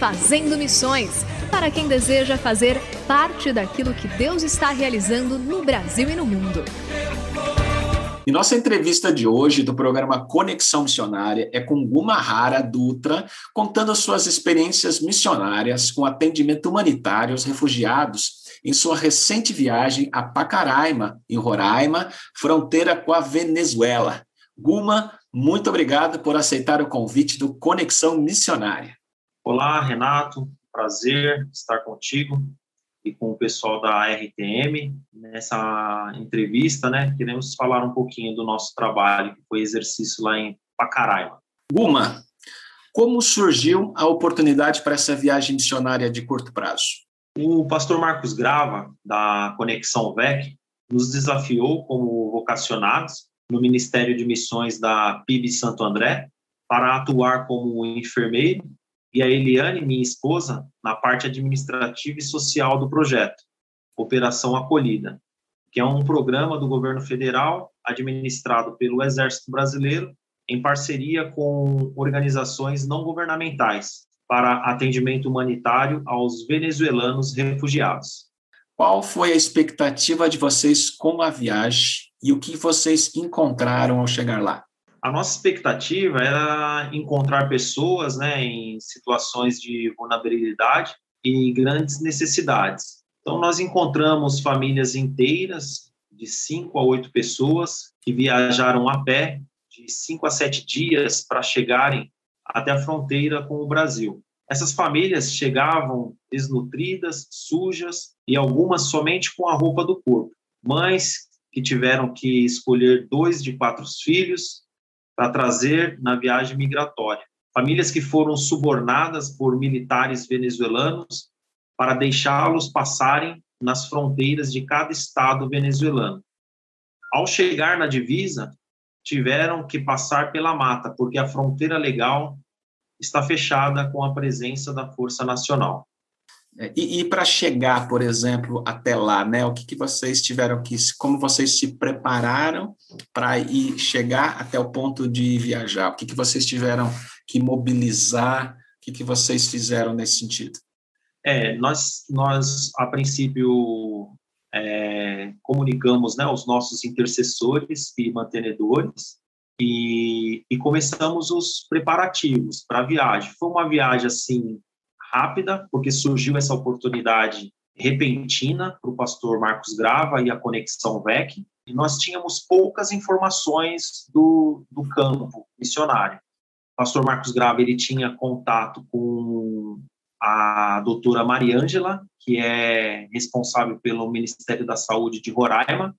Fazendo Missões para quem deseja fazer parte daquilo que Deus está realizando no Brasil e no mundo. E nossa entrevista de hoje do programa Conexão Missionária é com Gumahara Dutra, contando suas experiências missionárias com atendimento humanitário aos refugiados em sua recente viagem a Pacaraima, em Roraima, fronteira com a Venezuela. Guma, muito obrigado por aceitar o convite do Conexão Missionária. Olá, Renato. Prazer estar contigo e com o pessoal da RTM nessa entrevista, né? Queremos falar um pouquinho do nosso trabalho, que foi exercício lá em Pacaraima. Guma, como surgiu a oportunidade para essa viagem missionária de curto prazo? O pastor Marcos Grava, da Conexão VEC, nos desafiou como vocacionados no Ministério de Missões da PIB Santo André para atuar como enfermeiro e a Eliane, minha esposa, na parte administrativa e social do projeto, Operação Acolhida, que é um programa do governo federal administrado pelo Exército Brasileiro em parceria com organizações não governamentais para atendimento humanitário aos venezuelanos refugiados. Qual foi a expectativa de vocês com a viagem e o que vocês encontraram ao chegar lá? A nossa expectativa era encontrar pessoas né, em situações de vulnerabilidade e grandes necessidades. Então, nós encontramos famílias inteiras, de cinco a oito pessoas, que viajaram a pé de cinco a sete dias para chegarem até a fronteira com o Brasil. Essas famílias chegavam desnutridas, sujas e algumas somente com a roupa do corpo. Mães que tiveram que escolher dois de quatro filhos para trazer na viagem migratória. Famílias que foram subornadas por militares venezuelanos para deixá-los passarem nas fronteiras de cada estado venezuelano. Ao chegar na divisa, tiveram que passar pela mata, porque a fronteira legal está fechada com a presença da Força Nacional. É, e, e para chegar, por exemplo, até lá, né? O que, que vocês tiveram que, como vocês se prepararam para ir chegar até o ponto de viajar? O que, que vocês tiveram que mobilizar? O que, que vocês fizeram nesse sentido? É, nós, nós a princípio é, comunicamos, né, os nossos intercessores e mantenedores e, e começamos os preparativos para a viagem. Foi uma viagem assim rápida, porque surgiu essa oportunidade repentina para o pastor Marcos Grava e a Conexão VEC, e nós tínhamos poucas informações do, do campo missionário. O pastor Marcos Grava ele tinha contato com a doutora Mariângela, que é responsável pelo Ministério da Saúde de Roraima,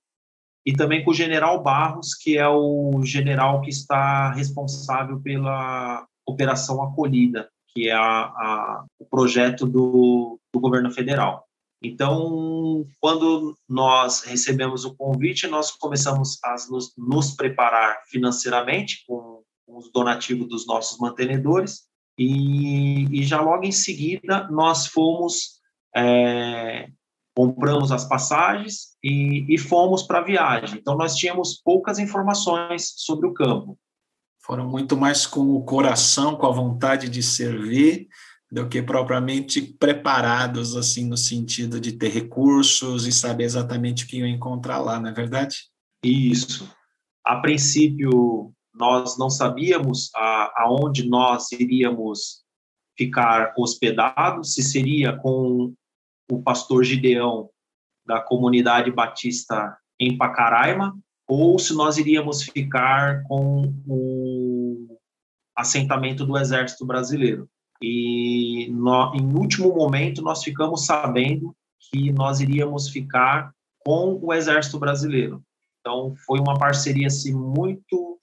e também com o general Barros, que é o general que está responsável pela Operação Acolhida, que é a, a, o projeto do, do governo federal. Então, quando nós recebemos o convite, nós começamos a nos, nos preparar financeiramente com, com os donativos dos nossos mantenedores e, e já logo em seguida nós fomos, é, compramos as passagens e, e fomos para a viagem. Então nós tínhamos poucas informações sobre o campo. Foram muito mais com o coração, com a vontade de servir, do que propriamente preparados, assim, no sentido de ter recursos e saber exatamente o que iam encontrar lá, não é verdade? Isso. A princípio, nós não sabíamos a, aonde nós iríamos ficar hospedados, se seria com o pastor Gideão da comunidade batista em Pacaraima, ou se nós iríamos ficar com o assentamento do Exército Brasileiro. E no, em último momento nós ficamos sabendo que nós iríamos ficar com o Exército Brasileiro. Então foi uma parceria assim muito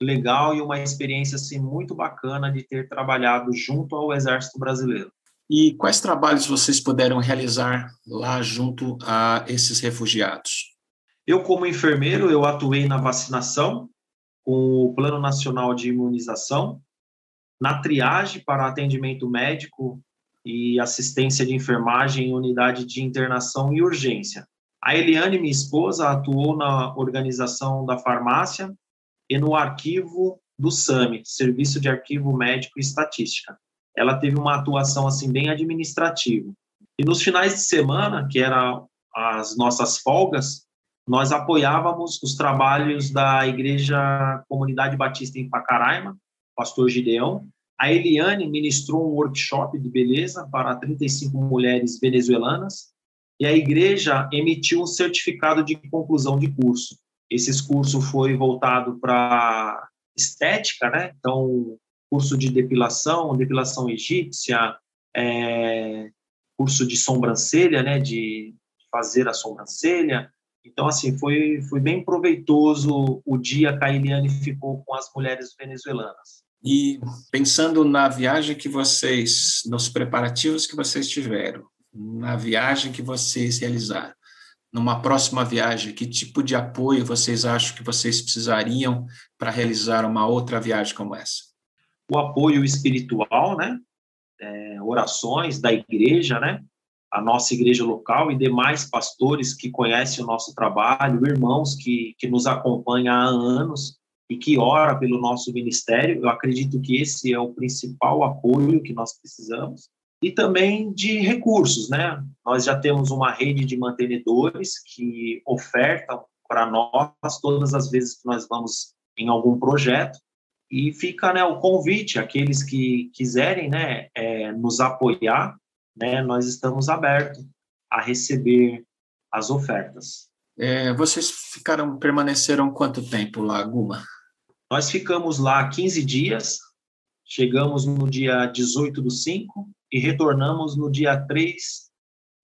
legal e uma experiência assim muito bacana de ter trabalhado junto ao Exército Brasileiro. E quais trabalhos vocês puderam realizar lá junto a esses refugiados? Eu como enfermeiro eu atuei na vacinação com o Plano Nacional de Imunização na triagem para atendimento médico e assistência de enfermagem em unidade de internação e urgência. A Eliane, minha esposa, atuou na organização da farmácia e no arquivo do SAMI, Serviço de Arquivo Médico e Estatística. Ela teve uma atuação assim bem administrativa. E nos finais de semana, que eram as nossas folgas, nós apoiávamos os trabalhos da Igreja Comunidade Batista em Pacaraima, pastor Gideão. A Eliane ministrou um workshop de beleza para 35 mulheres venezuelanas e a igreja emitiu um certificado de conclusão de curso. Esse curso foi voltado para estética, né? Então, curso de depilação, depilação egípcia, é, curso de sobrancelha, né? De fazer a sobrancelha, então, assim, foi, foi bem proveitoso o dia que a Eliane ficou com as mulheres venezuelanas. E pensando na viagem que vocês, nos preparativos que vocês tiveram, na viagem que vocês realizaram, numa próxima viagem, que tipo de apoio vocês acham que vocês precisariam para realizar uma outra viagem como essa? O apoio espiritual, né? É, orações da igreja, né? A nossa igreja local e demais pastores que conhecem o nosso trabalho, irmãos que, que nos acompanham há anos e que ora pelo nosso ministério. Eu acredito que esse é o principal apoio que nós precisamos. E também de recursos, né? Nós já temos uma rede de mantenedores que ofertam para nós todas as vezes que nós vamos em algum projeto. E fica né, o convite, aqueles que quiserem né, é, nos apoiar, né, nós estamos abertos a receber as ofertas. É, vocês ficaram, permaneceram quanto tempo lá, Guma? Nós ficamos lá 15 dias, chegamos no dia 18 do 5 e retornamos no dia 3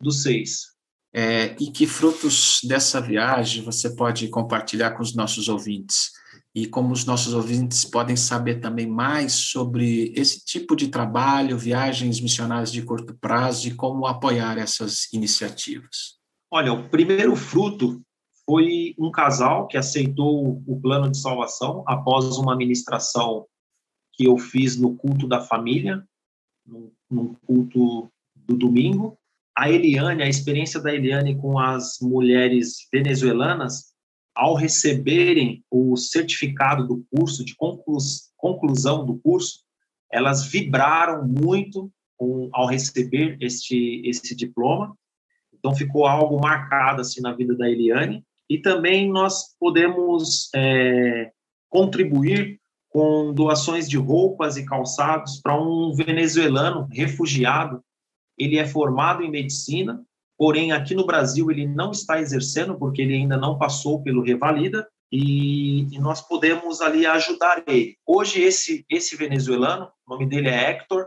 do 6. É, e que frutos dessa viagem você pode compartilhar com os nossos ouvintes? E como os nossos ouvintes podem saber também mais sobre esse tipo de trabalho, viagens missionárias de curto prazo e como apoiar essas iniciativas? Olha, o primeiro fruto foi um casal que aceitou o plano de salvação após uma ministração que eu fiz no culto da família, no culto do domingo. A Eliane, a experiência da Eliane com as mulheres venezuelanas ao receberem o certificado do curso, de conclusão do curso, elas vibraram muito com, ao receber este, este diploma. Então, ficou algo marcado assim na vida da Eliane. E também nós podemos é, contribuir com doações de roupas e calçados para um venezuelano refugiado. Ele é formado em medicina porém aqui no Brasil ele não está exercendo porque ele ainda não passou pelo Revalida e, e nós podemos ali ajudar ele. Hoje esse esse venezuelano, o nome dele é Hector,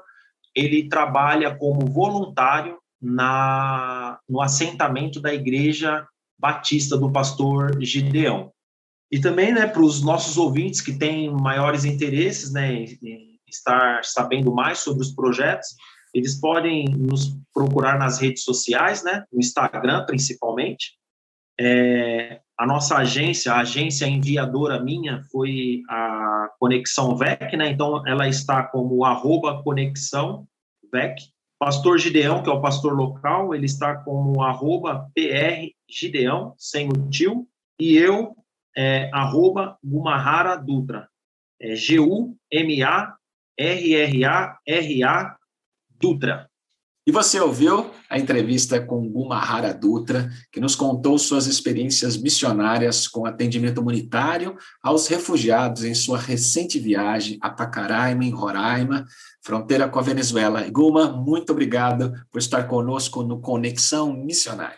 ele trabalha como voluntário na no assentamento da igreja batista do pastor Gideão. E também, né, para os nossos ouvintes que têm maiores interesses, né, em estar sabendo mais sobre os projetos, eles podem nos procurar nas redes sociais, né, no Instagram principalmente, é, a nossa agência, a agência enviadora minha foi a Conexão VEC, né? Então ela está como arroba Conexão VEC. Pastor Gideão, que é o pastor local, ele está como arroba PR Gideão, sem o tio. E eu, é, arroba Gumahara Dutra. É G-U-M-A-R-R-A-R-A Dutra. E você ouviu a entrevista com Gumahara Dutra, que nos contou suas experiências missionárias com atendimento humanitário aos refugiados em sua recente viagem a Pacaraima, em Roraima, fronteira com a Venezuela. Guma, muito obrigado por estar conosco no Conexão Missionária.